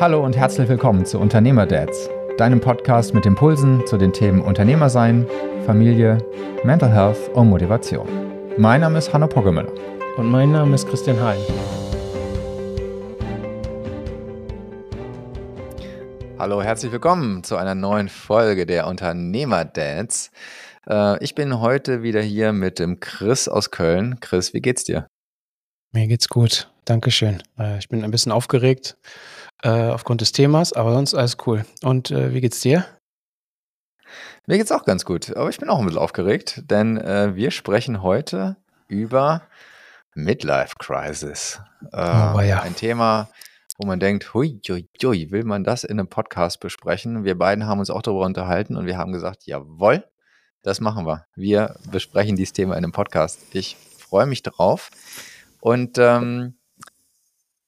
Hallo und herzlich willkommen zu Unternehmerdads, deinem Podcast mit Impulsen zu den Themen Unternehmersein, Familie, Mental Health und Motivation. Mein Name ist Hanno Poggemüller. Und mein Name ist Christian Hein. Hallo, herzlich willkommen zu einer neuen Folge der Unternehmerdads. Äh, ich bin heute wieder hier mit dem Chris aus Köln. Chris, wie geht's dir? Mir geht's gut. Dankeschön. Äh, ich bin ein bisschen aufgeregt äh, aufgrund des Themas, aber sonst alles cool. Und wie geht's dir? Mir geht's auch ganz gut, aber ich bin auch ein bisschen aufgeregt, denn wir sprechen heute über Midlife Crisis. oh, ja. Ein Thema, wo man denkt, hui, hui, hui, will man das in einem Podcast besprechen? Wir beiden haben uns auch darüber unterhalten und wir haben gesagt, jawohl, das machen wir. Wir besprechen dieses Thema in einem Podcast. Ich freue mich drauf. Und ähm,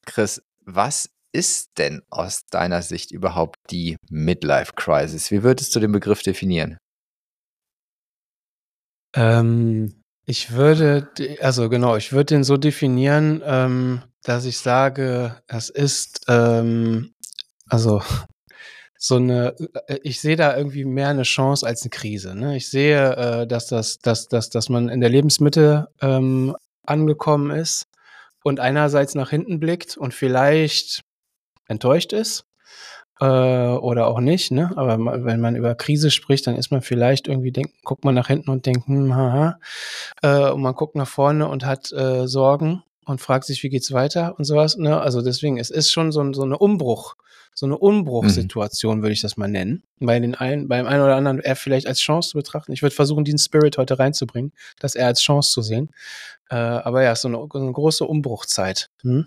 Chris, was ist denn aus deiner Sicht überhaupt die Midlife Crisis? Wie würdest du den Begriff definieren? Ähm, ich würde, also genau, ich würde den so definieren, ähm, dass ich sage, es ist, ähm, also so eine, äh, ich sehe da irgendwie mehr eine Chance als eine Krise. Ne? Ich sehe, äh, dass das, dass, dass, dass man in der Lebensmitte ähm, angekommen ist und einerseits nach hinten blickt und vielleicht enttäuscht ist äh, oder auch nicht. Ne? Aber wenn man über Krise spricht, dann ist man vielleicht irgendwie denkt, guckt man nach hinten und denkt, hm, haha, äh, und man guckt nach vorne und hat äh, Sorgen und fragt sich, wie geht's weiter und sowas. Ne? Also deswegen, es ist schon so, so eine Umbruch, so eine Umbruchssituation, mhm. würde ich das mal nennen. Bei den einen, beim einen oder anderen er vielleicht als Chance zu betrachten. Ich würde versuchen, diesen Spirit heute reinzubringen, das er als Chance zu sehen. Äh, aber ja, so eine, so eine große Umbruchzeit. Hm?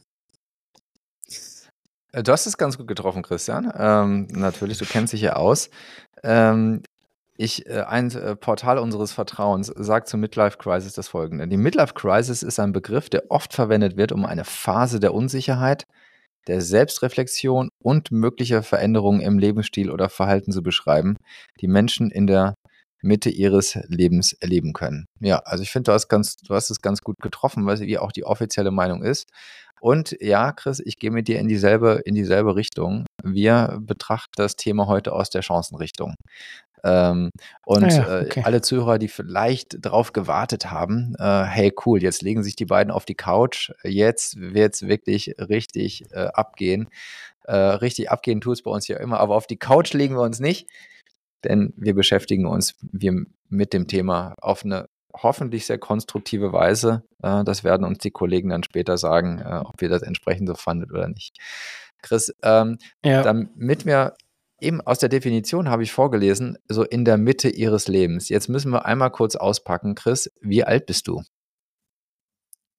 Du hast es ganz gut getroffen, Christian. Ähm, natürlich, du kennst dich ja aus. Ähm, ich, äh, ein äh, Portal unseres Vertrauens sagt zur Midlife Crisis das folgende. Die Midlife Crisis ist ein Begriff, der oft verwendet wird, um eine Phase der Unsicherheit, der Selbstreflexion und möglicher Veränderungen im Lebensstil oder Verhalten zu beschreiben, die Menschen in der Mitte ihres Lebens erleben können. Ja, also ich finde, du hast es ganz gut getroffen, weil wie auch die offizielle Meinung ist. Und ja, Chris, ich gehe mit dir in dieselbe, in dieselbe Richtung. Wir betrachten das Thema heute aus der Chancenrichtung. Ähm, und ah ja, okay. äh, alle Zuhörer, die vielleicht drauf gewartet haben, äh, hey cool, jetzt legen sich die beiden auf die Couch, jetzt wird es wirklich richtig äh, abgehen. Äh, richtig abgehen tut es bei uns ja immer, aber auf die Couch legen wir uns nicht, denn wir beschäftigen uns wir mit dem Thema auf eine hoffentlich sehr konstruktive Weise. Äh, das werden uns die Kollegen dann später sagen, äh, ob wir das entsprechend so fanden oder nicht. Chris, ähm, ja. damit wir eben aus der Definition habe ich vorgelesen, so in der Mitte ihres Lebens. Jetzt müssen wir einmal kurz auspacken. Chris, wie alt bist du?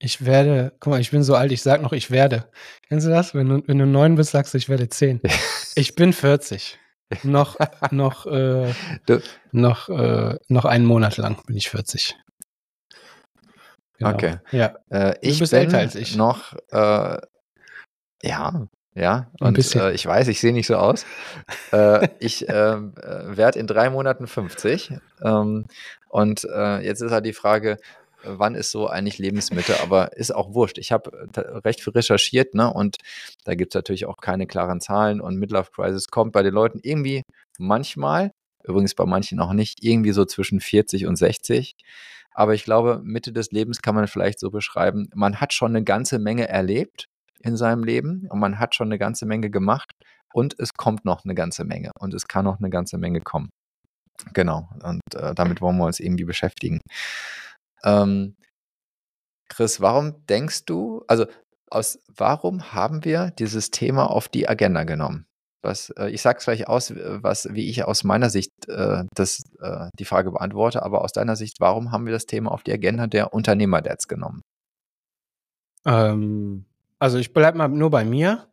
Ich werde, guck mal, ich bin so alt, ich sag noch, ich werde. Kennst du das? Wenn du, wenn du neun bist, sagst du, ich werde zehn. Ich bin 40. noch, noch, äh, noch, äh, noch einen Monat lang bin ich 40. Genau. Okay. Ja. Äh, ich du bist bin älter als ich. noch, äh, ja, ja, und äh, ich weiß, ich sehe nicht so aus. äh, ich ähm, äh, werde in drei Monaten 50. Ähm, und äh, jetzt ist halt die Frage, wann ist so eigentlich Lebensmitte, aber ist auch wurscht. Ich habe äh, recht viel recherchiert, ne? Und da gibt es natürlich auch keine klaren Zahlen und Midlife Crisis kommt bei den Leuten irgendwie manchmal, übrigens bei manchen auch nicht, irgendwie so zwischen 40 und 60. Aber ich glaube, Mitte des Lebens kann man vielleicht so beschreiben, man hat schon eine ganze Menge erlebt in seinem Leben und man hat schon eine ganze Menge gemacht und es kommt noch eine ganze Menge und es kann noch eine ganze Menge kommen. Genau, und äh, damit wollen wir uns irgendwie beschäftigen. Ähm, Chris, warum denkst du, also aus, warum haben wir dieses Thema auf die Agenda genommen? Was, äh, ich sage es gleich aus, was, wie ich aus meiner Sicht äh, das, äh, die Frage beantworte, aber aus deiner Sicht, warum haben wir das Thema auf die Agenda der Unternehmer-Dads genommen? Ähm, also ich bleibe mal nur bei mir.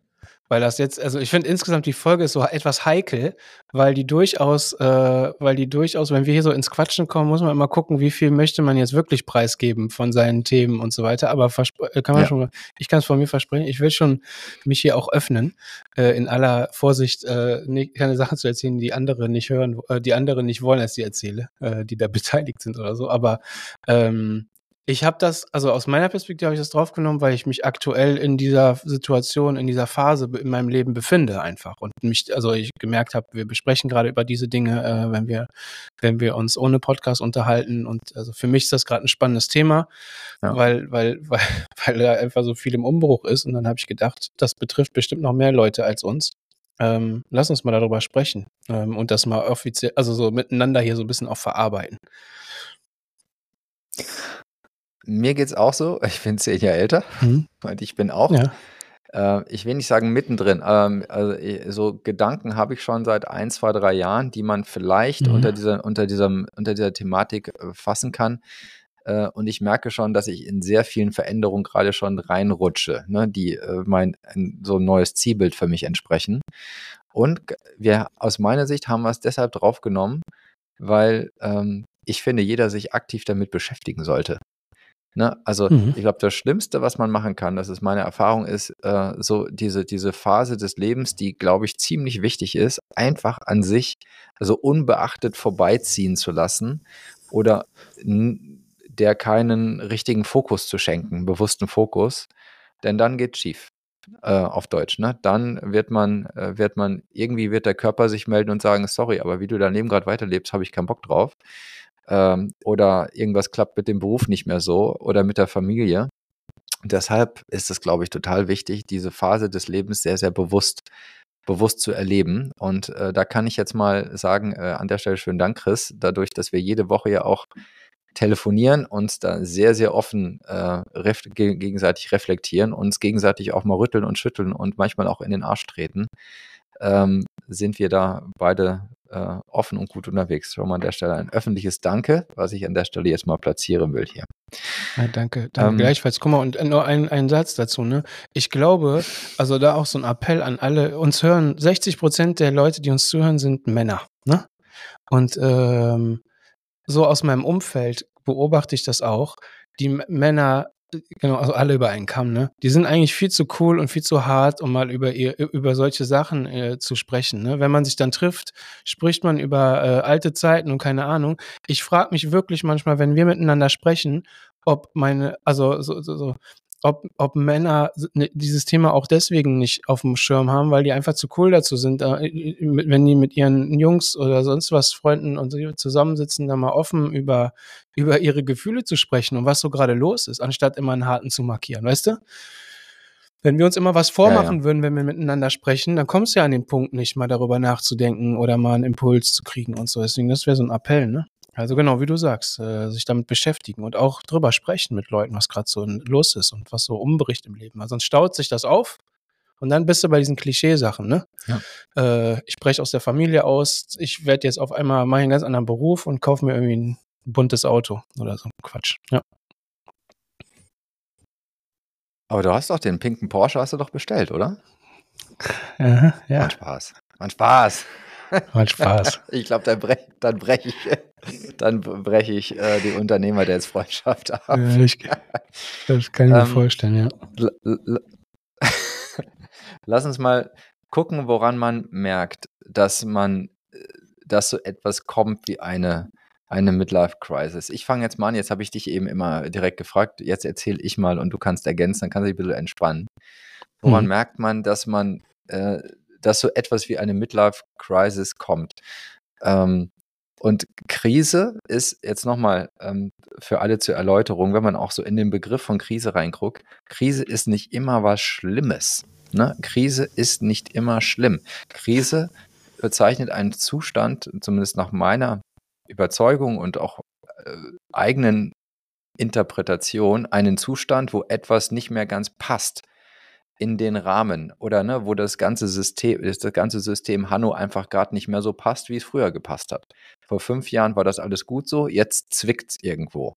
Weil das jetzt, also ich finde insgesamt die Folge ist so etwas heikel, weil die durchaus, äh, weil die durchaus, wenn wir hier so ins Quatschen kommen, muss man immer gucken, wie viel möchte man jetzt wirklich preisgeben von seinen Themen und so weiter. Aber äh, kann man ja. schon, ich kann es von mir versprechen, ich will schon mich hier auch öffnen, äh, in aller Vorsicht, äh, nicht, keine Sachen zu erzählen, die andere nicht hören, äh, die andere nicht wollen, als ich erzähle, äh, die da beteiligt sind oder so. Aber ähm, Ich habe das, also aus meiner Perspektive habe ich das draufgenommen, weil ich mich aktuell in dieser Situation, in dieser Phase in meinem Leben befinde einfach und mich, also ich gemerkt habe, wir besprechen gerade über diese Dinge, äh, wenn wir, wenn wir uns ohne Podcast unterhalten und also für mich ist das gerade ein spannendes Thema, ja. weil, weil, weil, weil da einfach so viel im Umbruch ist und dann habe ich gedacht, das betrifft bestimmt noch mehr Leute als uns. Ähm, lass uns mal darüber sprechen ähm, und das mal offiziell, also so miteinander hier so ein bisschen auch verarbeiten. Mir geht's auch so. Ich bin zehn Jahre älter mhm. und ich bin auch, ja. äh, ich will nicht sagen mittendrin, ähm, also so Gedanken habe ich schon seit ein, zwei, drei Jahren, die man vielleicht mhm. unter dieser, unter diesem, unter dieser Thematik äh, fassen kann. Äh, und ich merke schon, dass ich in sehr vielen Veränderungen gerade schon reinrutsche, ne, die äh, mein so ein neues Zielbild für mich entsprechen. Und wir aus meiner Sicht haben wir es deshalb draufgenommen, weil ähm, ich finde, jeder sich aktiv damit beschäftigen sollte. Ne? Also mhm. ich glaube, das Schlimmste, was man machen kann, das ist meine Erfahrung, ist äh, so diese, diese Phase des Lebens, die, glaube ich, ziemlich wichtig ist, einfach an sich, also unbeachtet vorbeiziehen zu lassen oder der keinen richtigen Fokus zu schenken, bewussten Fokus, denn dann geht schief. Äh, auf Deutsch, ne? Dann wird man, äh, wird man, irgendwie wird der Körper sich melden und sagen, sorry, aber wie du dein Leben gerade weiterlebst, habe ich keinen Bock drauf ähm, oder irgendwas klappt mit dem Beruf nicht mehr so oder mit der Familie. deshalb ist es, glaube ich, total wichtig, diese Phase des Lebens sehr, sehr bewusst bewusst zu erleben. Und äh, da kann ich jetzt mal sagen, äh, an der Stelle schönen Dank, Chris, dadurch, dass wir jede Woche ja auch telefonieren, uns da sehr, sehr offen äh, ref gegenseitig reflektieren, uns gegenseitig auch mal rütteln und schütteln und manchmal auch in den Arsch treten, ähm, sind wir da beide äh, offen und gut unterwegs. Schon mal an der Stelle ein öffentliches Danke, was ich an der Stelle jetzt mal platzieren will hier. Ja, danke, danke ähm, gleichfalls. Guck mal, und nur ein, ein Satz dazu, ne? Ich glaube, also da auch so ein Appell an alle, uns hören, 60 Prozent der Leute, die uns zuhören, sind Männer, ne? Und ähm, so aus meinem Umfeld beobachte ich das auch. Die Männer Genau, also alle über einen Kamm, ne? Die sind eigentlich viel zu cool und viel zu hart, um mal über ihr, über solche Sachen äh, zu sprechen. Ne? Wenn man sich dann trifft, spricht man über äh, alte Zeiten und keine Ahnung. Ich frage mich wirklich manchmal, wenn wir miteinander sprechen, ob meine, also so, so, so ob, ob Männer ne, dieses Thema auch deswegen nicht auf dem Schirm haben, weil die einfach zu cool dazu sind, wenn die mit ihren Jungs oder sonst was Freunden und so zusammensitzen, da mal offen über, über ihre Gefühle zu sprechen und was so gerade los ist, anstatt immer einen harten zu markieren, weißt du? Wenn wir uns immer was vormachen ja, ja. würden, wenn wir miteinander sprechen, dann kommst du ja an den Punkt nicht, mal darüber nachzudenken oder mal einen Impuls zu kriegen und so. Deswegen, das wäre so ein Appell, ne? Also genau, wie du sagst, äh, sich damit beschäftigen und auch drüber sprechen mit Leuten, was gerade so los ist und was so umbricht im Leben. Weil sonst staut sich das auf und dann bist du bei diesen Klischeesachen, ne? Ja. Äh, ich breche aus der Familie aus, ich werde jetzt auf einmal mache einen ganz anderen Beruf und kaufe mir irgendwie ein buntes Auto oder so Quatsch. Ja. Aber du hast doch den pinken Porsche hast du doch bestellt, oder? Ja, ja. Mein Spaß. Mein Spaß. Macht Spaß. ich glaube, dann breche dann brech ich, dann brech ich äh, die Unternehmer der jetzt Freundschaft ab. Ja, ich, das kann ich mir ähm, vorstellen, ja. Lass uns mal gucken, woran man merkt, dass man, äh, dass so etwas kommt wie eine, eine Midlife-Crisis. Ich fange jetzt mal an, jetzt habe ich dich eben immer direkt gefragt, jetzt erzähle ich mal und du kannst ergänzen, dann kannst du dich ein bisschen entspannen. Woran hm. merkt man, dass man äh, dass so etwas wie eine Midlife-Crisis kommt. Ähm, und Krise ist jetzt nochmal ähm, für alle zur Erläuterung, wenn man auch so in den Begriff von Krise reinguckt, Krise ist nicht immer was Schlimmes. Ne? Krise ist nicht immer schlimm. Krise bezeichnet einen Zustand, zumindest nach meiner Überzeugung und auch äh, eigenen Interpretation, einen Zustand, wo etwas nicht mehr ganz passt in den Rahmen oder ne, wo das ganze System, das ganze System Hanno einfach gerade nicht mehr so passt, wie es früher gepasst hat. Vor fünf Jahren war das alles gut so, jetzt zwickt es irgendwo.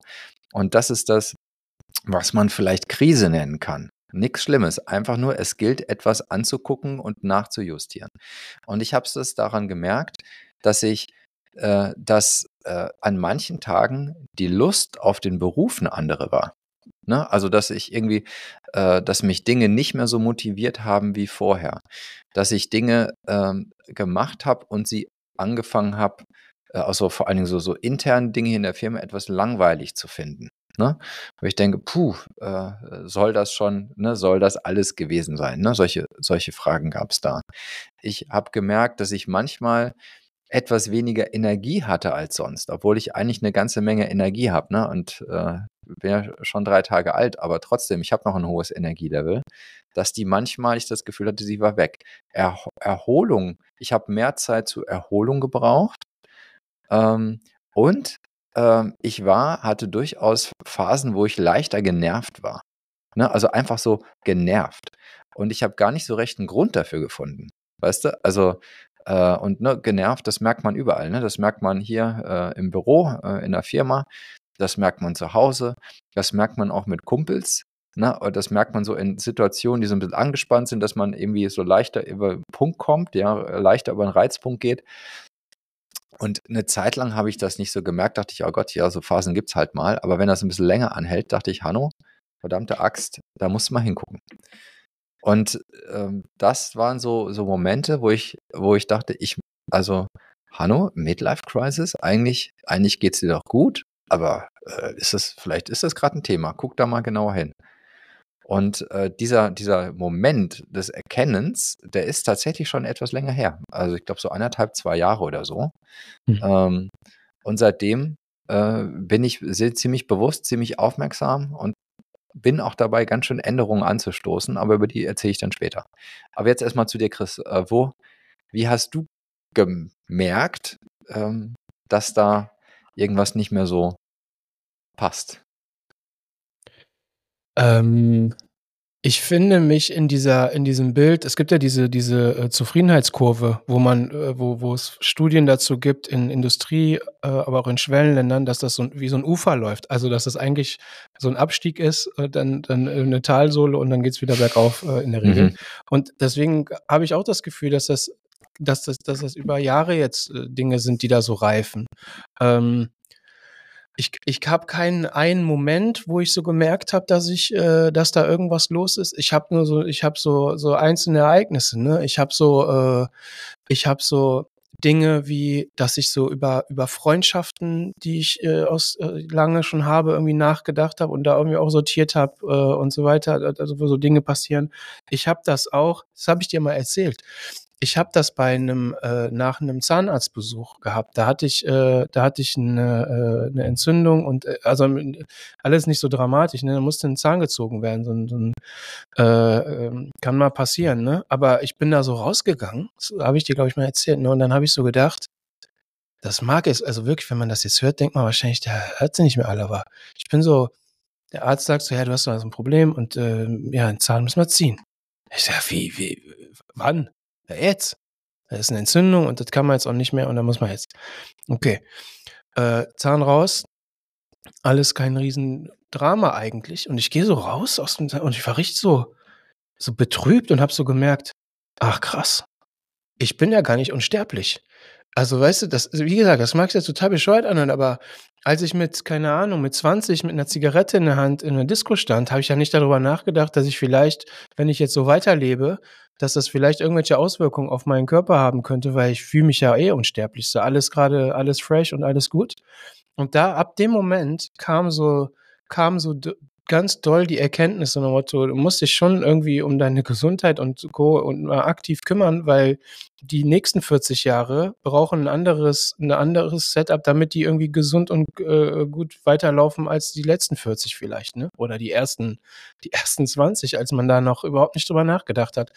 Und das ist das, was man vielleicht Krise nennen kann. Nichts Schlimmes, einfach nur, es gilt, etwas anzugucken und nachzujustieren. Und ich habe es daran gemerkt, dass ich, äh, dass äh, an manchen Tagen die Lust auf den Beruf eine andere war. Ne? Also, dass ich irgendwie, äh, dass mich Dinge nicht mehr so motiviert haben wie vorher. Dass ich Dinge ähm, gemacht habe und sie angefangen habe, äh, also vor allen Dingen so, so intern Dinge in der Firma etwas langweilig zu finden. Ne? Wo ich denke, puh, äh, soll das schon, ne, soll das alles gewesen sein? Ne? Solche, solche Fragen gab es da. Ich habe gemerkt, dass ich manchmal etwas weniger Energie hatte als sonst, obwohl ich eigentlich eine ganze Menge Energie habe. Ne? Und äh, bin ja schon drei Tage alt, aber trotzdem, ich habe noch ein hohes Energielevel, dass die manchmal, ich das Gefühl hatte, sie war weg. Er Erholung, ich habe mehr Zeit zur Erholung gebraucht. Ähm, und ähm, ich war, hatte durchaus Phasen, wo ich leichter genervt war. Ne? Also einfach so genervt. Und ich habe gar nicht so recht einen Grund dafür gefunden. Weißt du? Also, äh, und ne, genervt, das merkt man überall. Ne? Das merkt man hier äh, im Büro, äh, in der Firma. Das merkt man zu Hause. Das merkt man auch mit Kumpels. Ne? Das merkt man so in Situationen, die so ein bisschen angespannt sind, dass man irgendwie so leichter über den Punkt kommt, ja, leichter über den Reizpunkt geht. Und eine Zeit lang habe ich das nicht so gemerkt, dachte ich, oh Gott, ja, so Phasen gibt es halt mal. Aber wenn das ein bisschen länger anhält, dachte ich, Hanno, verdammte Axt, da musst du mal hingucken. Und ähm, das waren so, so Momente, wo ich, wo ich dachte, ich, also, Hanno, Midlife Crisis, eigentlich, eigentlich geht es dir doch gut, aber äh, ist das, vielleicht ist das gerade ein Thema. Guck da mal genauer hin. Und äh, dieser, dieser Moment des Erkennens, der ist tatsächlich schon etwas länger her. Also ich glaube so anderthalb, zwei Jahre oder so. Mhm. Ähm, und seitdem äh, bin ich sehr, ziemlich bewusst, ziemlich aufmerksam und bin auch dabei, ganz schön Änderungen anzustoßen, aber über die erzähle ich dann später. Aber jetzt erstmal zu dir, Chris. Äh, wo, wie hast du gemerkt, ähm, dass da irgendwas nicht mehr so passt? Ähm, ich finde mich in dieser in diesem Bild es gibt ja diese diese, äh, Zufriedenheitskurve, wo man äh, wo wo es Studien dazu gibt in Industrie, äh, aber auch in Schwellenländern, dass das so wie so ein Ufer läuft. Also, dass das eigentlich so ein Abstieg ist, äh, dann dann, äh, 'ne Talsohle und dann geht es wieder bergauf, äh, in der Regel. Mhm. Und deswegen habe ich auch das Gefühl, dass das dass das dass das über Jahre jetzt, äh, Dinge sind, die da so reifen. Ähm ich, ich habe keinen einen Moment, wo ich so gemerkt habe, dass ich, äh, dass da irgendwas los ist. Ich habe nur so, ich habe so so einzelne Ereignisse. Ne? Ich habe so, äh, ich habe so Dinge wie, dass ich so über über Freundschaften, die ich äh, aus äh, lange schon habe, irgendwie nachgedacht habe und da irgendwie auch sortiert habe äh, und so weiter. Also wo so Dinge passieren. Ich habe das auch. Das habe ich dir mal erzählt ich habe das bei einem äh, nach einem Zahnarztbesuch gehabt. Da hatte ich, äh, da hatte ich eine, äh, eine Entzündung und äh, also alles nicht so dramatisch. Ne? Da musste ein Zahn gezogen werden. So, so ein, äh, äh, kann mal passieren. Ne? Aber ich bin da so rausgegangen. Das habe ich dir glaube ich mal erzählt. Ne? Und dann habe ich so gedacht, das mag es. Also wirklich, wenn man das jetzt hört, denkt man wahrscheinlich, der hört sie nicht mehr alle. Aber ich bin so. Der Arzt sagt so, ja, du hast so ein Problem und äh, ja, einen Zahn müssen wir ziehen. Ich sag, wie, wie, wann? Jetzt. Da ist eine Entzündung und das kann man jetzt auch nicht mehr und da muss man jetzt. Okay. Äh, Zahn raus. Alles kein Riesendrama eigentlich. Und ich gehe so raus aus dem Zahn und ich war richtig so, so betrübt und habe so gemerkt, ach krass, ich bin ja gar nicht unsterblich. Also, weißt du, das, wie gesagt, das mag sich jetzt total bescheuert anhören, aber als ich mit, keine Ahnung, mit 20 mit einer Zigarette in der Hand in einer Disco stand, habe ich ja nicht darüber nachgedacht, dass ich vielleicht, wenn ich jetzt so weiterlebe, dass das vielleicht irgendwelche Auswirkungen auf meinen Körper haben könnte, weil ich fühle mich ja eh unsterblich. So alles gerade, alles fresh und alles gut. Und da, ab dem Moment kam so, kam so ganz doll die Erkenntnis Motto, du musst dich schon irgendwie um deine Gesundheit und Co. und mal aktiv kümmern, weil die nächsten 40 Jahre brauchen ein anderes, ein anderes Setup, damit die irgendwie gesund und äh, gut weiterlaufen als die letzten 40 vielleicht, ne? Oder die ersten, die ersten 20, als man da noch überhaupt nicht drüber nachgedacht hat.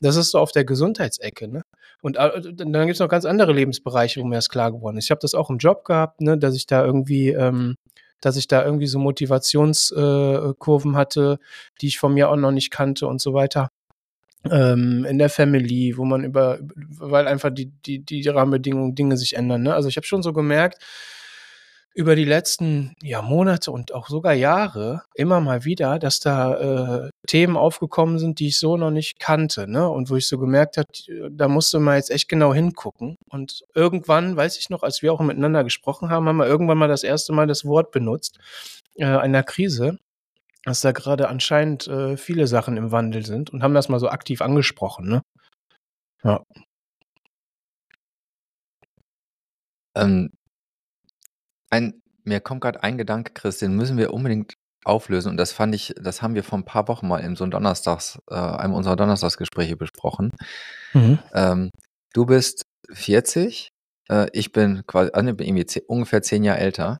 Das ist so auf der Gesundheitsecke, ne? Und äh, dann gibt es noch ganz andere Lebensbereiche, wo mir das klar geworden ist. Ich habe das auch im Job gehabt, ne, dass ich da irgendwie ähm, dass ich da irgendwie so Motivationskurven äh, hatte, die ich von mir auch noch nicht kannte und so weiter. Ähm, in der Family, wo man über, weil einfach die, die, die Rahmenbedingungen, Dinge sich ändern. Ne? Also ich habe schon so gemerkt, über die letzten ja, Monate und auch sogar Jahre immer mal wieder, dass da äh, Themen aufgekommen sind, die ich so noch nicht kannte, ne? Und wo ich so gemerkt habe, da musste man jetzt echt genau hingucken. Und irgendwann, weiß ich noch, als wir auch miteinander gesprochen haben, haben wir irgendwann mal das erste Mal das Wort benutzt, äh, einer Krise, dass da gerade anscheinend äh, viele Sachen im Wandel sind und haben das mal so aktiv angesprochen, ne? Ja. Ähm, ein Mir kommt gerade ein Gedanke, Chris, den müssen wir unbedingt auflösen. Und das fand ich, das haben wir vor ein paar Wochen mal in so einem Donnerstags, äh, einem unserer Donnerstagsgespräche besprochen. Mhm. Ähm, du bist 40, äh, ich bin quasi äh, ne, bin irgendwie zehn, ungefähr zehn Jahre älter.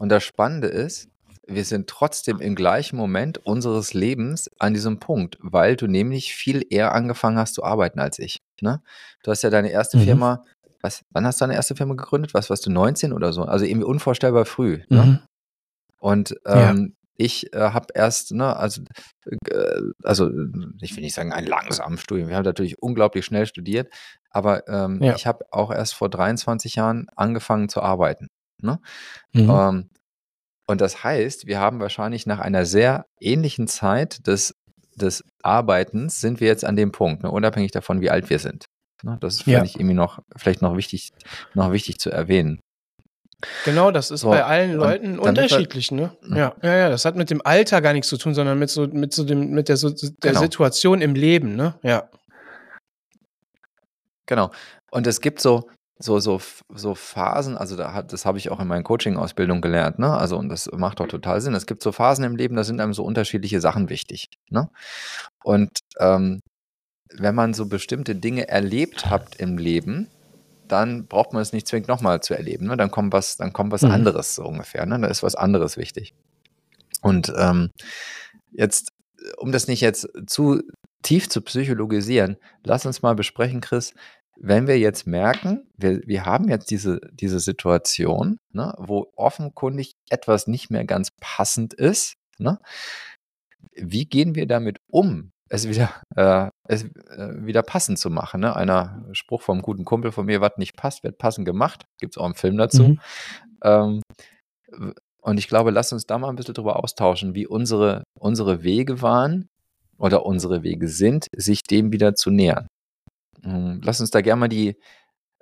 Und das Spannende ist, wir sind trotzdem im gleichen Moment unseres Lebens an diesem Punkt, weil du nämlich viel eher angefangen hast zu arbeiten als ich. Ne? Du hast ja deine erste mhm. Firma, was, wann hast du deine erste Firma gegründet? Was warst du, 19 oder so? Also irgendwie unvorstellbar früh. Ne? Mhm. Und ähm, ich äh, habe erst, ne, also, äh, also ich will nicht sagen ein langsames Studium. Wir haben natürlich unglaublich schnell studiert, aber ähm, ja. ich habe auch erst vor 23 Jahren angefangen zu arbeiten. Ne? Mhm. Ähm, und das heißt, wir haben wahrscheinlich nach einer sehr ähnlichen Zeit des, des Arbeitens sind wir jetzt an dem Punkt, ne, unabhängig davon, wie alt wir sind. Ne? Das finde ja. ich irgendwie noch, vielleicht noch wichtig, noch wichtig zu erwähnen. Genau, das ist so, bei allen Leuten unterschiedlich, ne? Ja, ja, ja, das hat mit dem Alter gar nichts zu tun, sondern mit so, mit so dem, mit der, so, der genau. Situation im Leben, ne? Ja. Genau. Und es gibt so, so, so, so Phasen, also da hat, das habe ich auch in meinen Coaching-Ausbildungen gelernt, ne? Also, und das macht doch total Sinn. Es gibt so Phasen im Leben, da sind einem so unterschiedliche Sachen wichtig, ne? Und ähm, wenn man so bestimmte Dinge erlebt hat im Leben, dann braucht man es nicht zwingend nochmal zu erleben. Ne? Dann kommt was, dann kommt was mhm. anderes so ungefähr. Ne? Da ist was anderes wichtig. Und ähm, jetzt, um das nicht jetzt zu tief zu psychologisieren, lass uns mal besprechen, Chris, wenn wir jetzt merken, wir, wir haben jetzt diese, diese Situation, ne, wo offenkundig etwas nicht mehr ganz passend ist, ne, wie gehen wir damit um? Es wieder, äh, es äh, wieder passend zu machen. Ne? Einer Spruch vom guten Kumpel von mir, was nicht passt, wird passend gemacht. Gibt es auch einen Film dazu. Mhm. Ähm, und ich glaube, lass uns da mal ein bisschen drüber austauschen, wie unsere, unsere Wege waren oder unsere Wege sind, sich dem wieder zu nähern. Ähm, lass uns da gerne mal die,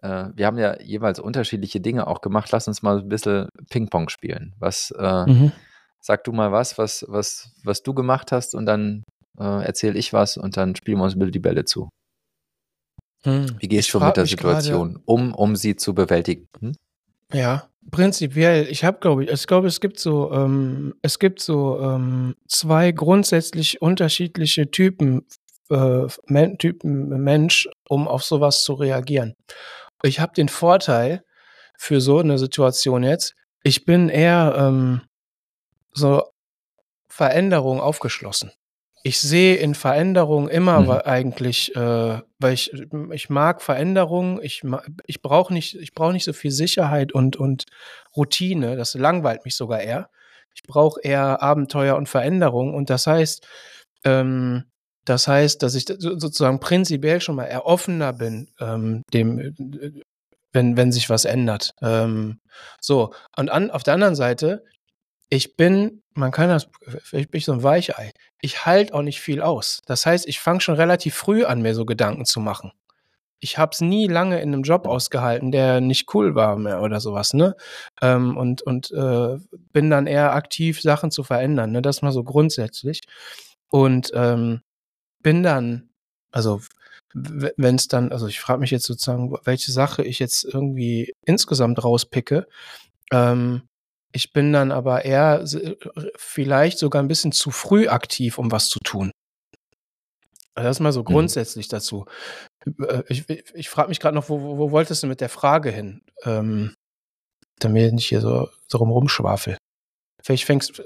äh, wir haben ja jeweils unterschiedliche Dinge auch gemacht, lass uns mal ein bisschen Ping-Pong spielen. Was, äh, mhm. sag du mal was, was, was, was du gemacht hast und dann äh, erzähle ich was und dann spielen wir uns bisschen die Bälle zu. Hm. Wie gehst du mit der Situation um, um sie zu bewältigen? Hm? Ja, prinzipiell. Ich habe, glaube ich, ich glaube, es gibt so, ähm, es gibt so ähm, zwei grundsätzlich unterschiedliche Typen, äh, Men Typen Mensch, um auf sowas zu reagieren. Ich habe den Vorteil für so eine Situation jetzt. Ich bin eher ähm, so Veränderung aufgeschlossen ich sehe in Veränderung immer mhm. eigentlich, äh, weil ich, ich mag Veränderung, ich, ich brauche nicht, ich brauche nicht so viel Sicherheit und, und Routine, das langweilt mich sogar eher. Ich brauche eher Abenteuer und Veränderung und das heißt, ähm, das heißt, dass ich sozusagen prinzipiell schon mal eher offener bin, ähm, dem, wenn, wenn sich was ändert. Ähm, so, und an, auf der anderen Seite ich bin, man kann das, ich bin so ein Weichei. Ich halte auch nicht viel aus. Das heißt, ich fange schon relativ früh an, mir so Gedanken zu machen. Ich habe es nie lange in einem Job ausgehalten, der nicht cool war mehr oder sowas, ne? Ähm, und und äh, bin dann eher aktiv, Sachen zu verändern, ne? Das mal so grundsätzlich. Und ähm, bin dann, also wenn es dann, also ich frage mich jetzt sozusagen, welche Sache ich jetzt irgendwie insgesamt rauspicke. Ähm, ich bin dann aber eher äh, vielleicht sogar ein bisschen zu früh aktiv, um was zu tun. Also das ist mal so mhm. grundsätzlich mhm. dazu. Äh, ich, ich frage mich gerade noch, wo, wo, wolltest du mit der Frage hin? Ähm, damit ich nicht hier so, so rumschwafel. Vielleicht fängst,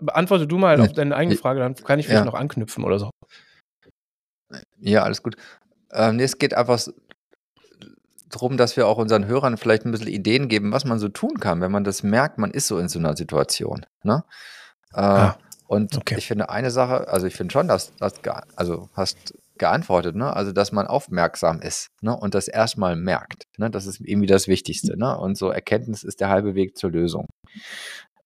beantworte du mal auf deine eigene Frage, dann kann ich vielleicht ja. noch anknüpfen oder so. Ja, alles gut. Ähm, nee, es geht einfach darum, dass wir auch unseren Hörern vielleicht ein bisschen Ideen geben, was man so tun kann, wenn man das merkt, man ist so in so einer Situation. Ne? Äh, ah, und okay. ich finde eine Sache, also ich finde schon, dass das also hast geantwortet, ne? Also dass man aufmerksam ist, ne? Und das erstmal merkt. Ne? Das ist irgendwie das Wichtigste, ne? Und so Erkenntnis ist der halbe Weg zur Lösung.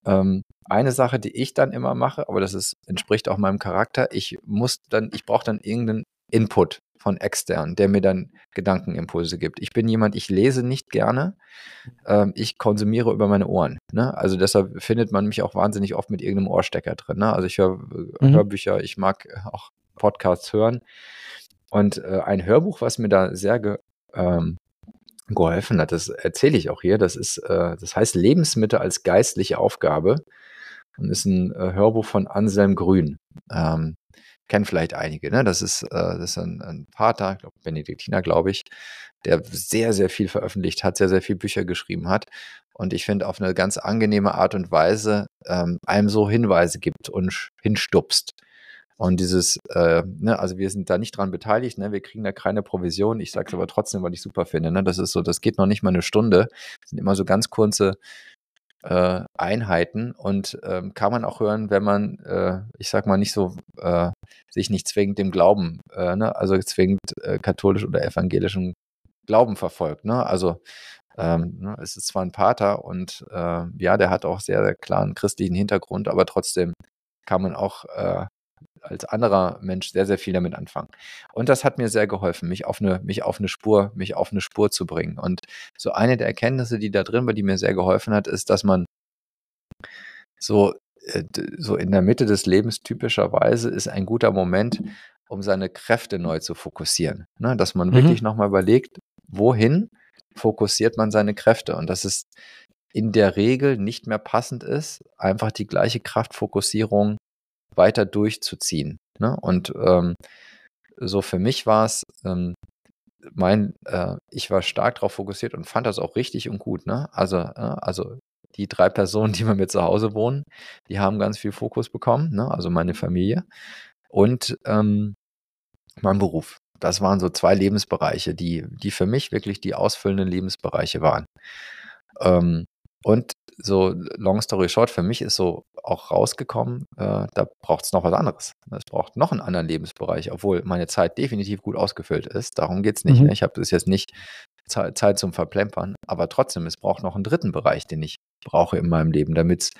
Ähm, eine Sache, die ich dann immer mache, aber das ist, entspricht auch meinem Charakter, ich muss dann, ich brauche dann irgendeinen Input von extern, der mir dann Gedankenimpulse gibt. Ich bin jemand, ich lese nicht gerne, ähm, ich konsumiere über meine Ohren. Ne? Also deshalb findet man mich auch wahnsinnig oft mit irgendeinem Ohrstecker drin. Ne? Also ich höre äh, mhm. Hörbücher, ich mag auch Podcasts hören. Und äh, ein Hörbuch, was mir da sehr, ge, ähm, geholfen hat, das erzähle ich auch hier. Das ist, äh, das heißt Lebensmittel als geistliche Aufgabe und ist ein äh, Hörbuch von Anselm Grün. Ähm, kennen vielleicht einige, ne? Das ist, äh, das ist ein, ein Pater, glaub, Benediktiner, glaube ich, der sehr, sehr viel veröffentlicht hat, sehr, sehr viel Bücher geschrieben hat. Und ich finde, auf eine ganz angenehme Art und Weise ähm, einem so Hinweise gibt und hinstupst. Und dieses, äh, ne, also wir sind da nicht dran beteiligt, ne, wir kriegen da keine Provision. Ich sage es aber trotzdem, weil ich super finde. Ne? Das ist so, das geht noch nicht mal eine Stunde. Das sind immer so ganz kurze äh, Einheiten und ähm, kann man auch hören, wenn man, äh, ich sag mal, nicht so äh, sich nicht zwingend dem Glauben, äh, ne, also zwingend äh, katholisch oder evangelischen Glauben verfolgt. Ne? Also ähm, ne, es ist zwar ein Pater und äh, ja, der hat auch sehr, sehr klaren christlichen Hintergrund, aber trotzdem kann man auch als anderer Mensch sehr, sehr viel damit anfangen. Und das hat mir sehr geholfen, mich auf eine, mich auf eine Spur, mich auf eine Spur zu bringen. Und so eine der Erkenntnisse, die da drin war, die mir sehr geholfen hat, ist, dass man so, äh, so in der Mitte des Lebens typischerweise ist ein guter Moment, um seine Kräfte neu zu fokussieren. Ne? Dass man mhm. wirklich nochmal überlegt, wohin fokussiert man seine Kräfte? Und dass es in der Regel nicht mehr passend ist, einfach die gleiche Kraftfokussierung weiter durchzuziehen. Ne? Und ähm, so für mich war es, ähm, mein, äh, ich war stark darauf fokussiert und fand das auch richtig und gut. Ne? Also, äh, also die drei Personen, die bei mir zu Hause wohnen, die haben ganz viel Fokus bekommen, ne? also meine Familie und ähm, mein Beruf. Das waren so zwei Lebensbereiche, die, die für mich wirklich die ausfüllenden Lebensbereiche waren. Ähm, und so long story short, für mich ist so auch rausgekommen, äh, da braucht es noch was anderes. Es braucht noch einen anderen Lebensbereich, obwohl meine Zeit definitiv gut ausgefüllt ist. Darum geht es nicht. Mhm. Ne? Ich habe das jetzt nicht Zeit zum Verplempern, aber trotzdem, es braucht noch einen dritten Bereich, den ich brauche in meinem Leben, damit es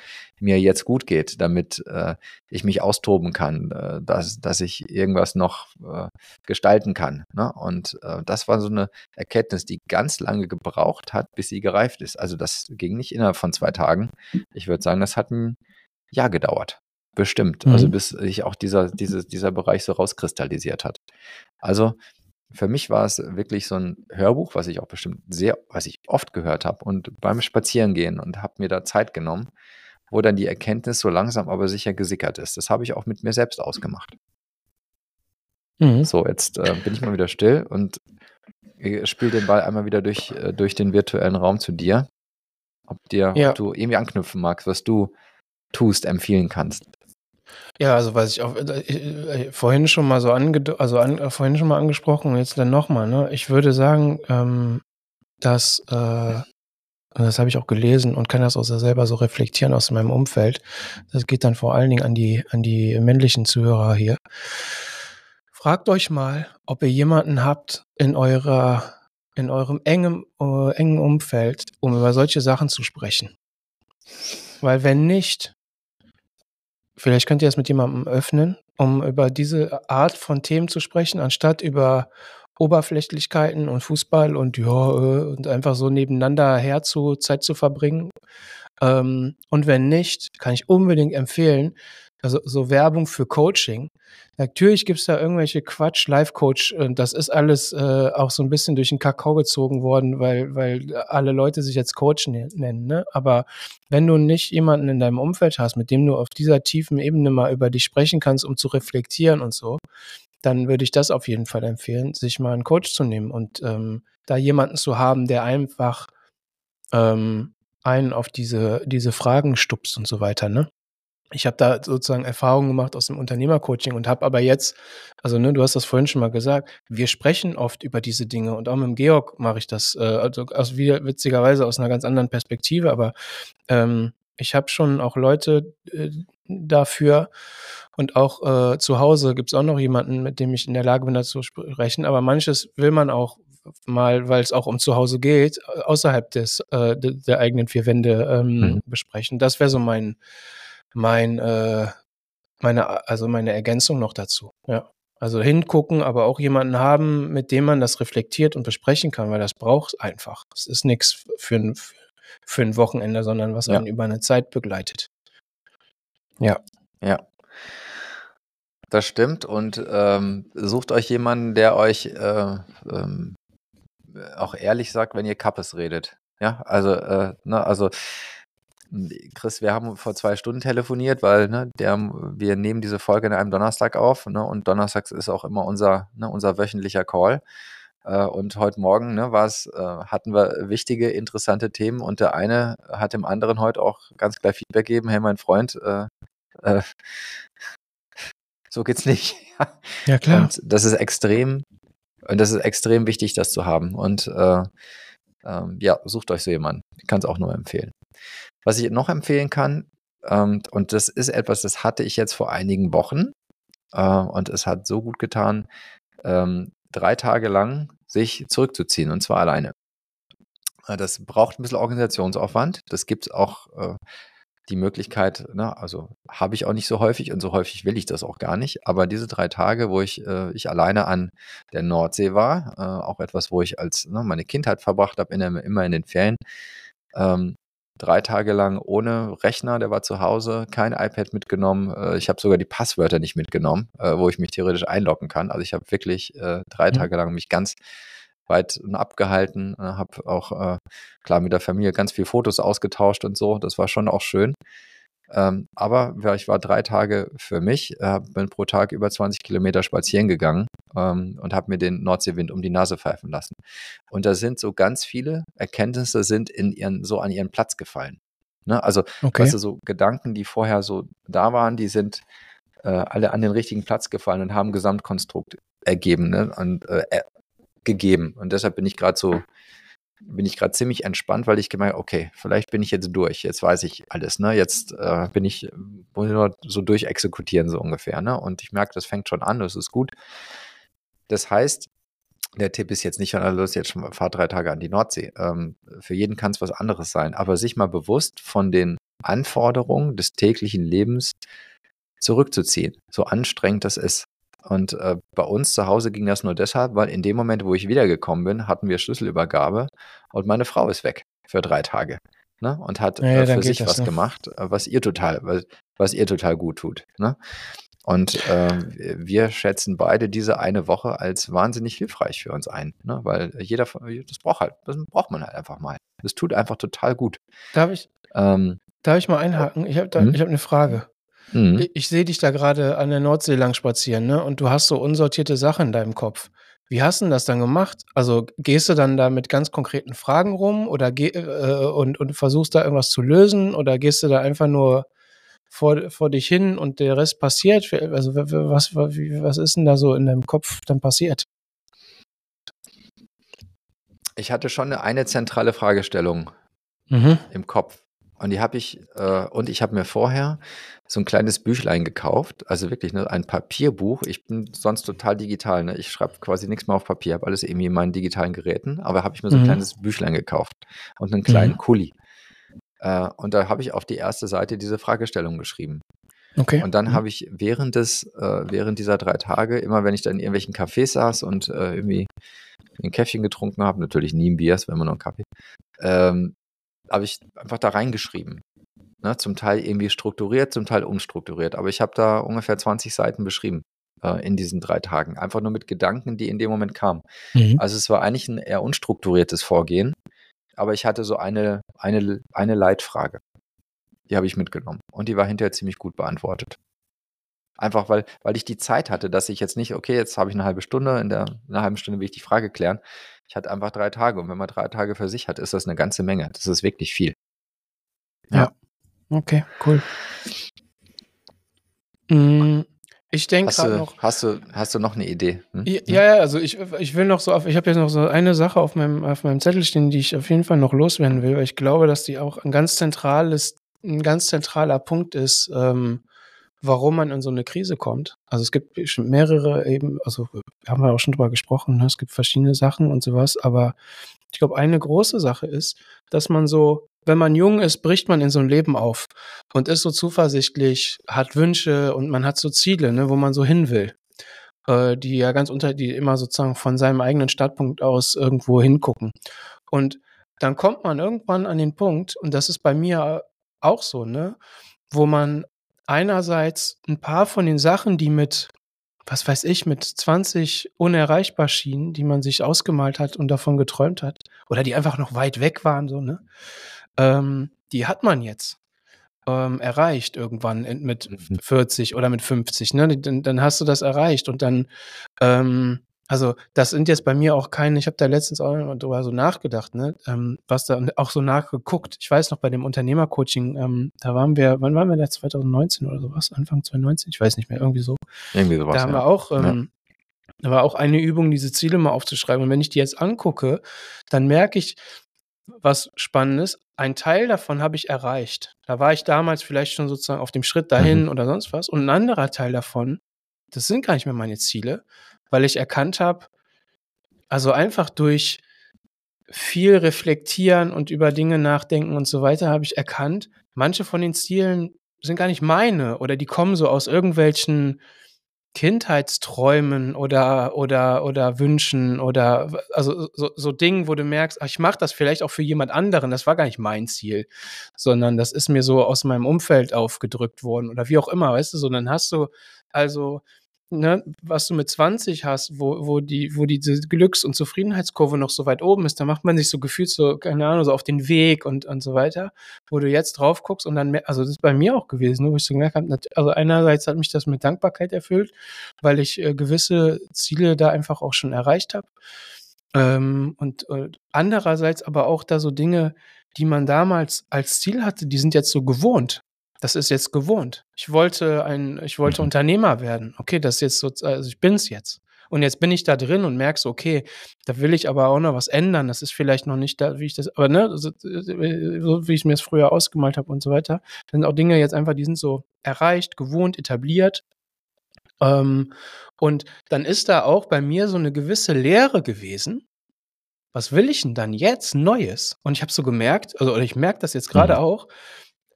mir jetzt gut geht, damit äh, ich mich austoben kann, äh, dass, dass ich irgendwas noch äh, gestalten kann. Ne? Und äh, das war so eine Erkenntnis, die ganz lange gebraucht hat, bis sie gereift ist. Also das ging nicht innerhalb von zwei Tagen. Ich würde sagen, das hat ein Jahr gedauert. Bestimmt. Also mhm. Also bis sich auch dieser, diese, dieser Bereich so rauskristallisiert hat. Also für mich war es wirklich so ein Hörbuch, was ich auch bestimmt sehr, was ich oft gehört habe und beim Spazierengehen und habe mir da Zeit genommen, wo dann die Erkenntnis so langsam aber sicher gesickert ist. Das habe ich auch mit mir selbst ausgemacht. Mhm. So, jetzt äh, bin ich mal wieder still und spiele den Ball einmal wieder durch, äh, durch den virtuellen Raum zu dir. Ob dir, ja. ob du irgendwie anknüpfen magst, was du tust, empfehlen kannst. Ja, also was ich auch äh, äh, vorhin schon mal so ange also an, äh, vorhin schon mal angesprochen und jetzt dann nochmal, ne? Ich würde sagen, ähm, dass äh, das habe ich auch gelesen und kann das auch selber so reflektieren aus meinem Umfeld. Das geht dann vor allen Dingen an die, an die männlichen Zuhörer hier. Fragt euch mal, ob ihr jemanden habt in eurer, in eurem engen, äh, engen Umfeld, um über solche Sachen zu sprechen. Weil wenn nicht, Vielleicht könnt ihr es mit jemandem öffnen, um über diese Art von Themen zu sprechen, anstatt über Oberflächlichkeiten und Fußball und ja, äh, und einfach so nebeneinander her zu Zeit zu verbringen. Ähm, und wenn nicht, kann ich unbedingt empfehlen, also so Werbung für Coaching. Natürlich gibt es da irgendwelche Quatsch, Live-Coach, und das ist alles äh, auch so ein bisschen durch den Kakao gezogen worden, weil, weil alle Leute sich jetzt Coach ne-, nennen. Ne? Aber wenn du nicht jemanden in deinem Umfeld hast, mit dem du auf dieser tiefen Ebene mal über dich sprechen kannst, um zu reflektieren und so, dann würde ich das auf jeden Fall empfehlen, sich mal einen Coach zu nehmen und ähm, da jemanden zu haben, der einfach ähm, einen auf diese, diese Fragen stupst und so weiter, ne? Ich habe da sozusagen Erfahrungen gemacht aus dem Unternehmercoaching und habe aber jetzt, also ne, du hast das vorhin schon mal gesagt, wir sprechen oft über diese Dinge und auch mit dem Georg mache ich das, äh, also aus, wieder, witzigerweise aus einer ganz anderen Perspektive, aber ähm, ich habe schon auch Leute äh, dafür und auch äh, zu Hause gibt es auch noch jemanden, mit dem ich in der Lage bin, dazu zu sprechen, aber manches will man auch mal, weil es auch um zu Hause geht, außerhalb des äh, der eigenen vier Wände ähm, mhm. besprechen. Das wäre so mein mein, äh, meine, also meine Ergänzung noch dazu. Ja. Also hingucken, aber auch jemanden haben, mit dem man das reflektiert und besprechen kann, weil das braucht einfach. Es ist nichts für ein, für ein Wochenende, sondern was ja. einen über eine Zeit begleitet. Ja. Ja. Das stimmt und ähm, sucht euch jemanden, der euch äh, ähm, auch ehrlich sagt, wenn ihr Kappes redet. Ja, also, äh, ne, also Chris, wir haben vor zwei Stunden telefoniert, weil ne, der, wir nehmen diese Folge an einem Donnerstag auf ne, und Donnerstags ist auch immer unser, ne, unser wöchentlicher Call. Äh, und heute Morgen ne, war's, äh, hatten wir wichtige, interessante Themen und der eine hat dem anderen heute auch ganz klar Feedback gegeben, hey mein Freund, äh, äh so geht's nicht. ja, klar. Und das ist extrem, und das ist extrem wichtig, das zu haben. Und äh, ähm, ja, sucht euch so jemanden. Ich kann es auch nur empfehlen. Was ich noch empfehlen kann, ähm, und das ist etwas, das hatte ich jetzt vor einigen Wochen, äh, und es hat so gut getan, ähm, drei Tage lang sich zurückzuziehen, und zwar alleine. Äh, das braucht ein bisschen Organisationsaufwand. Das gibt es auch äh, die Möglichkeit, ne, also habe ich auch nicht so häufig und so häufig will ich das auch gar nicht. Aber diese drei Tage, wo ich, äh, ich alleine an der Nordsee war, äh, auch etwas, wo ich als ne, meine Kindheit verbracht habe, in immer in den Ferien, ähm, drei Tage lang ohne Rechner, der war zu Hause, kein iPad mitgenommen. Äh, ich habe sogar die Passwörter nicht mitgenommen, äh, wo ich mich theoretisch einloggen kann. Also ich habe wirklich äh, drei mhm. Tage lang mich ganz weit abgehalten, habe auch klar mit der Familie ganz viele Fotos ausgetauscht und so. Das war schon auch schön. Ähm, aber ich war drei Tage für mich, äh, bin pro Tag über 20 Kilometer spazieren gegangen ähm, und habe mir den Nordseewind um die Nase pfeifen lassen. Und da sind so ganz viele Erkenntnisse sind in ihren, so an ihren Platz gefallen. Ne? Also, okay. weißt du, so Gedanken, die vorher so da waren, die sind äh, alle an den richtigen Platz gefallen und haben Gesamtkonstrukt ergeben ne? und äh, gegeben. Und deshalb bin ich gerade so, bin ich gerade ziemlich entspannt, weil ich gemerkt okay, vielleicht bin ich jetzt durch, jetzt weiß ich alles, ne? Jetzt äh, bin ich, muss ich nur so durchexekutieren, so ungefähr, ne? Und ich merke, das fängt schon an, das ist gut. Das heißt, der Tipp ist jetzt nicht los, jetzt schon fahr drei Tage an die Nordsee. Ähm, für jeden kann es was anderes sein, aber sich mal bewusst von den Anforderungen des täglichen Lebens zurückzuziehen, so anstrengend das ist. Und äh, bei uns zu Hause ging das nur deshalb, weil in dem Moment, wo ich wiedergekommen bin, hatten wir Schlüsselübergabe und meine Frau ist weg für drei Tage. Ne? Und hat ja, äh, für sich was ne? gemacht, äh, was ihr total, was, was ihr total gut tut. Ne? Und äh, wir schätzen beide diese eine Woche als wahnsinnig hilfreich für uns ein, ne? weil jeder, das braucht halt, das braucht man halt einfach mal. Das tut einfach total gut. Darf ich, ähm, darf ich mal einhaken? Ich habe hm? hab eine Frage. Mhm. Ich, ich sehe dich da gerade an der Nordsee lang spazieren, ne? Und du hast so unsortierte Sachen in deinem Kopf. Wie hast du das dann gemacht? Also gehst du dann da mit ganz konkreten Fragen rum oder geh, äh, und, und versuchst da irgendwas zu lösen oder gehst du da einfach nur vor, vor dich hin und der Rest passiert? Also was, was, was ist denn da so in deinem Kopf dann passiert? Ich hatte schon eine zentrale Fragestellung mhm. im Kopf. Und die habe ich, äh, und ich habe mir vorher so ein kleines Büchlein gekauft, also wirklich ne, ein Papierbuch. Ich bin sonst total digital, ne? Ich schreibe quasi nichts mehr auf Papier, habe alles irgendwie in meinen digitalen Geräten, aber habe ich mir so ein mhm. kleines Büchlein gekauft und einen kleinen mhm. Kuli. Äh, und da habe ich auf die erste Seite diese Fragestellung geschrieben. Okay. Und dann mhm. habe ich während des, äh, während dieser drei Tage, immer wenn ich dann in irgendwelchen Cafés saß und äh, irgendwie ein Käffchen getrunken habe, natürlich nie ein Bier, es war immer nur ein Kaffee, ähm, habe ich einfach da reingeschrieben. Ne, zum Teil irgendwie strukturiert, zum Teil unstrukturiert. Aber ich habe da ungefähr 20 Seiten beschrieben äh, in diesen drei Tagen. Einfach nur mit Gedanken, die in dem Moment kamen. Mhm. Also es war eigentlich ein eher unstrukturiertes Vorgehen. Aber ich hatte so eine, eine, eine Leitfrage. Die habe ich mitgenommen. Und die war hinterher ziemlich gut beantwortet. Einfach weil, weil ich die Zeit hatte, dass ich jetzt nicht, okay, jetzt habe ich eine halbe Stunde, in der in einer halben Stunde will ich die Frage klären. Ich hatte einfach drei Tage. Und wenn man drei Tage für sich hat, ist das eine ganze Menge. Das ist wirklich viel. Ja. ja. Okay, cool. Mm, ich denke gerade noch. Hast du, hast du noch eine Idee? Hm? Ja, ja, also ich, ich will noch so auf, ich habe jetzt noch so eine Sache auf meinem, auf meinem Zettel stehen, die ich auf jeden Fall noch loswerden will, weil ich glaube, dass die auch ein ganz zentrales, ein ganz zentraler Punkt ist, ähm, warum man in so eine Krise kommt. Also es gibt mehrere eben, also haben wir auch schon drüber gesprochen, ne? es gibt verschiedene Sachen und sowas, aber ich glaube, eine große Sache ist, dass man so, wenn man jung ist, bricht man in so ein Leben auf und ist so zuversichtlich, hat Wünsche und man hat so Ziele, ne, wo man so hin will, äh, die ja ganz unter, die immer sozusagen von seinem eigenen Startpunkt aus irgendwo hingucken. Und dann kommt man irgendwann an den Punkt, und das ist bei mir auch so, ne, wo man einerseits ein paar von den Sachen, die mit was weiß ich, mit 20 unerreichbar schienen, die man sich ausgemalt hat und davon geträumt hat, oder die einfach noch weit weg waren, so, ne? Ähm, die hat man jetzt ähm, erreicht irgendwann mit mhm. 40 oder mit 50, ne? Dann, dann hast du das erreicht und dann, ähm, also das sind jetzt bei mir auch keine, ich habe da letztens auch drüber so nachgedacht, ne, ähm, was da auch so nachgeguckt. Ich weiß noch bei dem Unternehmercoaching, ähm, da waren wir, wann waren wir da 2019 oder sowas, Anfang 2019, ich weiß nicht mehr, irgendwie so. Irgendwie sowas. Da haben ja. wir auch, ähm, ja. da war auch eine Übung, diese Ziele mal aufzuschreiben. Und wenn ich die jetzt angucke, dann merke ich, was Spannendes. Ein Teil davon habe ich erreicht. Da war ich damals vielleicht schon sozusagen auf dem Schritt dahin mhm. oder sonst was. Und ein anderer Teil davon, das sind gar nicht mehr meine Ziele, weil ich erkannt habe, also einfach durch viel reflektieren und über Dinge nachdenken und so weiter, habe ich erkannt, manche von den Zielen sind gar nicht meine oder die kommen so aus irgendwelchen Kindheitsträumen oder oder oder Wünschen oder also so, so Dingen, wo du merkst, ach, ich mache das vielleicht auch für jemand anderen. Das war gar nicht mein Ziel, sondern das ist mir so aus meinem Umfeld aufgedrückt worden oder wie auch immer, weißt du. So dann hast du also ne, was du mit 20 hast, wo, wo, die, wo diese Glücks- und Zufriedenheitskurve noch so weit oben ist, da macht man sich so gefühlt so, keine Ahnung, so auf den Weg und, und so weiter, wo du jetzt drauf guckst und dann, also das ist bei mir auch gewesen, wo ich so gemerkt habe, also einerseits hat mich das mit Dankbarkeit erfüllt, weil ich äh, gewisse Ziele da einfach auch schon erreicht habe. Ähm, und äh, andererseits aber auch da so Dinge, die man damals als Ziel hatte, die sind jetzt so gewohnt. Das ist jetzt gewohnt. Ich wollte ein, ich wollte mhm. Unternehmer werden. Okay, das ist jetzt so, also ich bin's jetzt. Und jetzt bin ich da drin und merke so, okay, da will ich aber auch noch was ändern. Das ist vielleicht noch nicht da, wie ich das, aber ne, so, so wie ich mir es früher ausgemalt habe und so weiter. Das sind auch Dinge jetzt einfach, die sind so erreicht, gewohnt, etabliert. Ähm, und dann ist da auch bei mir so eine gewisse Lehre gewesen. Was will ich denn dann jetzt Neues? Und ich habe so gemerkt, also ich merke das jetzt gerade mhm. auch,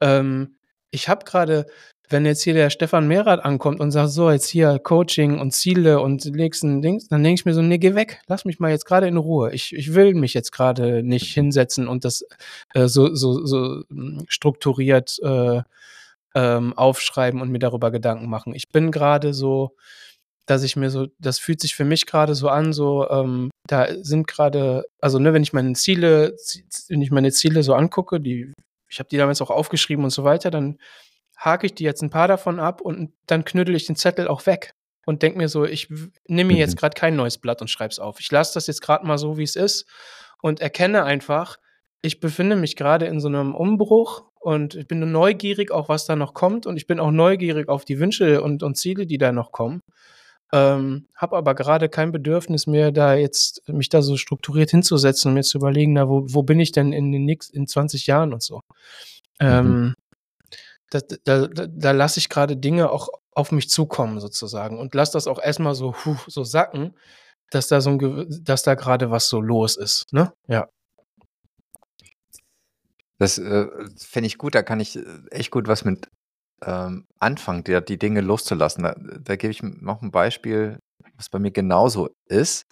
ähm, ich habe gerade, wenn jetzt hier der Stefan Mehrath ankommt und sagt, so, jetzt hier Coaching und Ziele und nächsten Dings, dann denke ich mir so, nee, geh weg, lass mich mal jetzt gerade in Ruhe. Ich, ich will mich jetzt gerade nicht hinsetzen und das äh, so, so, so hm, strukturiert äh, ähm, aufschreiben und mir darüber Gedanken machen. Ich bin gerade so, dass ich mir so, das fühlt sich für mich gerade so an, so, ähm, da sind gerade, also ne, wenn ich meine Ziele, wenn ich meine Ziele so angucke, die ich habe die damals auch aufgeschrieben und so weiter, dann hake ich die jetzt ein paar davon ab und dann knüttel ich den Zettel auch weg und denke mir so, ich nehme mir jetzt mhm. gerade kein neues Blatt und schreibe es auf. Ich lasse das jetzt gerade mal so, wie es ist und erkenne einfach, ich befinde mich gerade in so einem Umbruch und ich bin neugierig auch, was da noch kommt und ich bin auch neugierig auf die Wünsche und, und Ziele, die da noch kommen. Ähm, habe aber gerade kein Bedürfnis mehr, da jetzt mich da so strukturiert hinzusetzen und mir zu überlegen, na, wo, wo bin ich denn in den nächsten in 20 Jahren und so. Ähm, mhm. da, da, da, da lasse ich gerade Dinge auch auf mich zukommen sozusagen und lasse das auch erstmal so, huh, so sacken, dass da so ein, dass da gerade was so los ist. Ne? Ja. Das äh, fände ich gut, da kann ich äh, echt gut was mit ähm, anfangen, die, die Dinge loszulassen. Da, da gebe ich noch ein Beispiel, was bei mir genauso ist.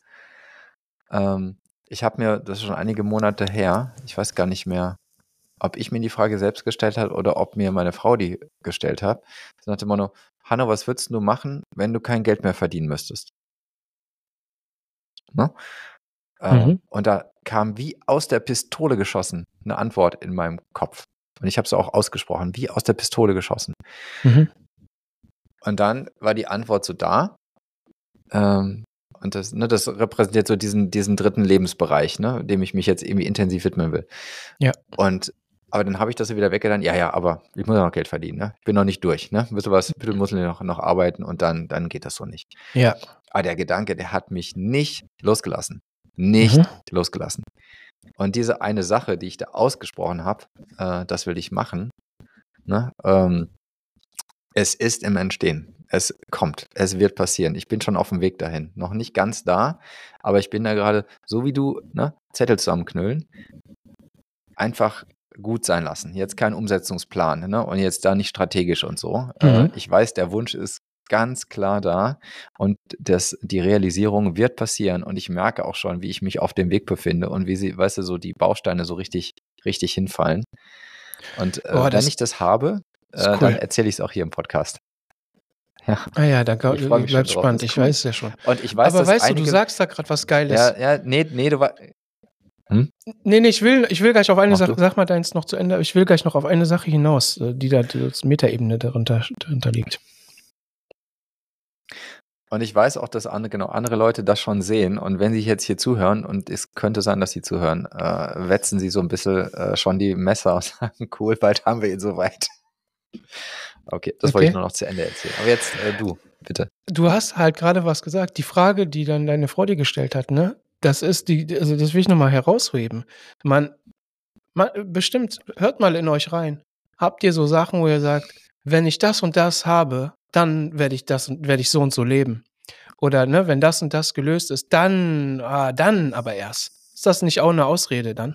Ähm, ich habe mir, das ist schon einige Monate her, ich weiß gar nicht mehr, ob ich mir die Frage selbst gestellt habe oder ob mir meine Frau die gestellt hat. Sie sagte immer nur, Hanno, was würdest du machen, wenn du kein Geld mehr verdienen müsstest? Ne? Ähm, mhm. und da kam wie aus der Pistole geschossen eine Antwort in meinem Kopf. Und ich habe es auch ausgesprochen, wie aus der Pistole geschossen. Mhm. Und dann war die Antwort so da. Ähm, und das, ne, das repräsentiert so diesen, diesen dritten Lebensbereich, ne, dem ich mich jetzt irgendwie intensiv widmen will. Ja. Und aber dann habe ich das wieder weggetan. Ja, ja, aber ich muss ja noch Geld verdienen, ne? Ich bin noch nicht durch, ne? Bitte was, bitte muss ich noch, noch arbeiten und dann, dann geht das so nicht. Ja. Aber der Gedanke, der hat mich nicht losgelassen. Nicht mhm. losgelassen. Und diese eine Sache, die ich da ausgesprochen habe, äh, das will ich machen, ne? ähm, es ist im Entstehen. Es kommt. Es wird passieren. Ich bin schon auf dem Weg dahin. Noch nicht ganz da, aber ich bin da gerade, so wie du, ne, Zettel zusammenknüllen, einfach gut sein lassen. Jetzt kein Umsetzungsplan ne? und jetzt da nicht strategisch und so. Äh, mhm. Äh, ich weiß, der Wunsch ist ganz klar da und das, die Realisierung wird passieren und ich merke auch schon, wie ich mich auf dem Weg befinde und wie sie, weißt du, so die Bausteine so richtig, richtig hinfallen. Und äh, oh, wenn ich das habe, äh, cool. dann erzähle ich es auch hier im Podcast. Ja. Ah ja, da bleibt spannend. Ich cool. weiß ja schon. Und ich weiß, Aber weißt du, du sagst da gerade was Geiles. Ja, ja, nee, nee, du hm? Nee, nee, ich will, ich will gleich auf eine Sache, sag mal deins noch zu Ende, ich will gleich noch auf eine Sache hinaus, äh, die da als Metaebene darunter, darunter liegt. Und ich weiß auch, dass andere, genau, andere Leute das schon sehen. Und wenn sie jetzt hier zuhören, und es könnte sein, dass sie zuhören, äh, wetzen sie so ein bisschen äh, schon die Messer und sagen, cool, bald haben wir ihn soweit. Okay, das okay. wollte ich nur noch zu Ende erzählen. Aber jetzt äh, du, bitte. Du hast halt gerade was gesagt. Die Frage, die dann deine Frau dir gestellt hat, ne? Das ist die, also das will ich nochmal herausheben. Man, man, bestimmt, hört mal in euch rein. Habt ihr so Sachen, wo ihr sagt, wenn ich das und das habe, dann werde ich das und werde ich so und so leben. Oder ne, wenn das und das gelöst ist, dann, ah, dann aber erst. Ist das nicht auch eine Ausrede dann?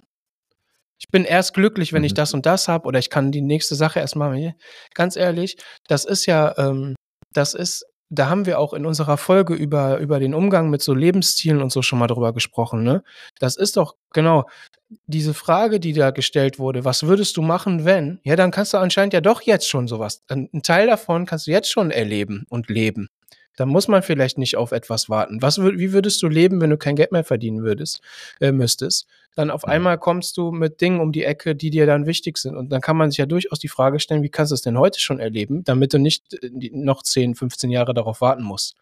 Ich bin erst glücklich, wenn mhm. ich das und das habe, oder ich kann die nächste Sache erst machen. Ganz ehrlich, das ist ja, ähm, das ist da haben wir auch in unserer Folge über, über den Umgang mit so Lebenszielen und so schon mal drüber gesprochen, ne? Das ist doch, genau, diese Frage, die da gestellt wurde, was würdest du machen, wenn? Ja, dann kannst du anscheinend ja doch jetzt schon sowas. Ein Teil davon kannst du jetzt schon erleben und leben. Da muss man vielleicht nicht auf etwas warten. Was, wie würdest du leben, wenn du kein Geld mehr verdienen würdest, äh, müsstest? Dann auf mhm. einmal kommst du mit Dingen um die Ecke, die dir dann wichtig sind. Und dann kann man sich ja durchaus die Frage stellen, wie kannst du es denn heute schon erleben, damit du nicht äh, noch 10, 15 Jahre darauf warten musst.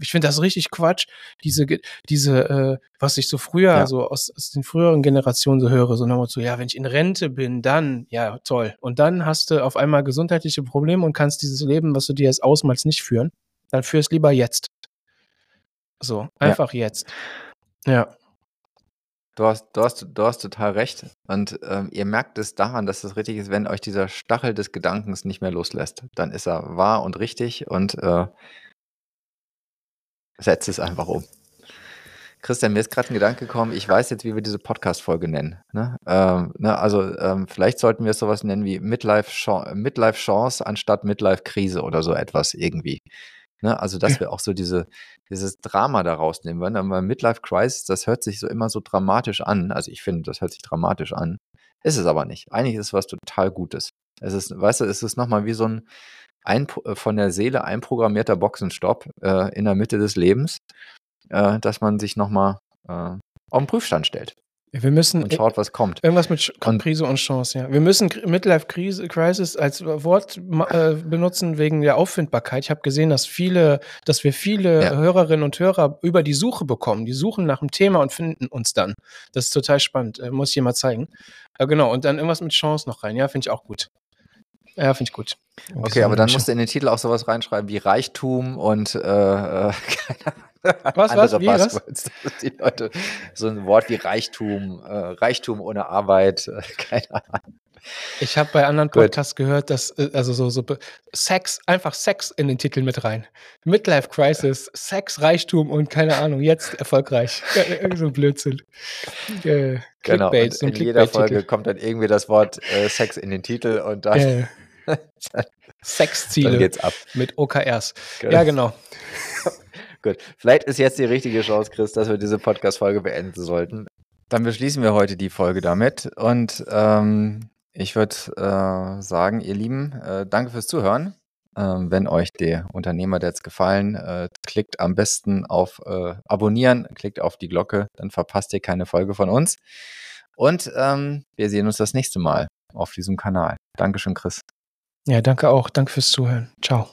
Ich finde das richtig Quatsch, diese, diese, äh, was ich so früher, ja. so aus, aus den früheren Generationen so höre, so nochmal so, ja, wenn ich in Rente bin, dann, ja, toll. Und dann hast du auf einmal gesundheitliche Probleme und kannst dieses Leben, was du dir jetzt ausmalst, nicht führen dann führ es lieber jetzt. So, einfach ja. jetzt. Ja. Du hast, du, hast, du hast total recht. Und ähm, ihr merkt es daran, dass es richtig ist, wenn euch dieser Stachel des Gedankens nicht mehr loslässt. Dann ist er wahr und richtig und äh, setzt es einfach um. Christian, mir ist gerade ein Gedanke gekommen, ich weiß jetzt, wie wir diese Podcast-Folge nennen. Ne? Ähm, ne, also ähm, vielleicht sollten wir es sowas nennen wie Midlife-Chance Midlife anstatt Midlife-Krise oder so etwas irgendwie. Ne? Also, dass wir auch so diese, dieses Drama daraus nehmen wollen. Aber Midlife Crisis, das hört sich so immer so dramatisch an. Also ich finde, das hört sich dramatisch an. Ist es aber nicht. Eigentlich ist es was total Gutes. Es ist, weißt du, es ist nochmal wie so ein, ein äh, von der Seele einprogrammierter Boxenstopp äh, in der Mitte des Lebens, äh, dass man sich nochmal äh, auf den Prüfstand stellt. Wir müssen und schaut, was kommt. Irgendwas mit Krise und Chance, ja. Wir müssen Midlife Crisis als Wort äh, benutzen wegen der Auffindbarkeit. Ich habe gesehen, dass viele, dass wir viele ja. Hörerinnen und Hörer über die Suche bekommen. Die suchen nach einem Thema und finden uns dann. Das ist total spannend. Äh, muss ich dir mal zeigen. Äh, genau. Und dann irgendwas mit Chance noch rein. Ja, finde ich auch gut. Ja, finde ich gut. Okay, aber dann musst du in den Titel auch sowas reinschreiben wie Reichtum und äh, äh keine was, was, wie, Buzzwords. Was? Die Leute, so ein Wort wie Reichtum, äh, Reichtum ohne Arbeit, äh, keine Ahnung. Ich habe bei anderen Podcasts Good. gehört, dass äh, also so, so Sex, einfach Sex in den Titel mit rein. Midlife Crisis, Sex, Reichtum und keine Ahnung, jetzt erfolgreich. Irgend so ein Blödsinn. Äh, genau, und in jeder Folge kommt dann irgendwie das Wort äh, Sex in den Titel und dann. Äh, Sexziele. Geht's ab. Mit OKRs. Genau. Ja, genau. Gut. Vielleicht ist jetzt die richtige Chance, Chris, dass wir diese Podcast-Folge beenden sollten. Dann beschließen wir heute die Folge damit. Und ähm, ich würde äh, sagen, ihr Lieben, äh, danke fürs Zuhören. Ähm, wenn euch der Unternehmer jetzt gefallen, äh, klickt am besten auf äh, Abonnieren, klickt auf die Glocke, dann verpasst ihr keine Folge von uns. Und ähm, wir sehen uns das nächste Mal auf diesem Kanal. Dankeschön, Chris. Ja, danke auch. Danke fürs Zuhören. Ciao.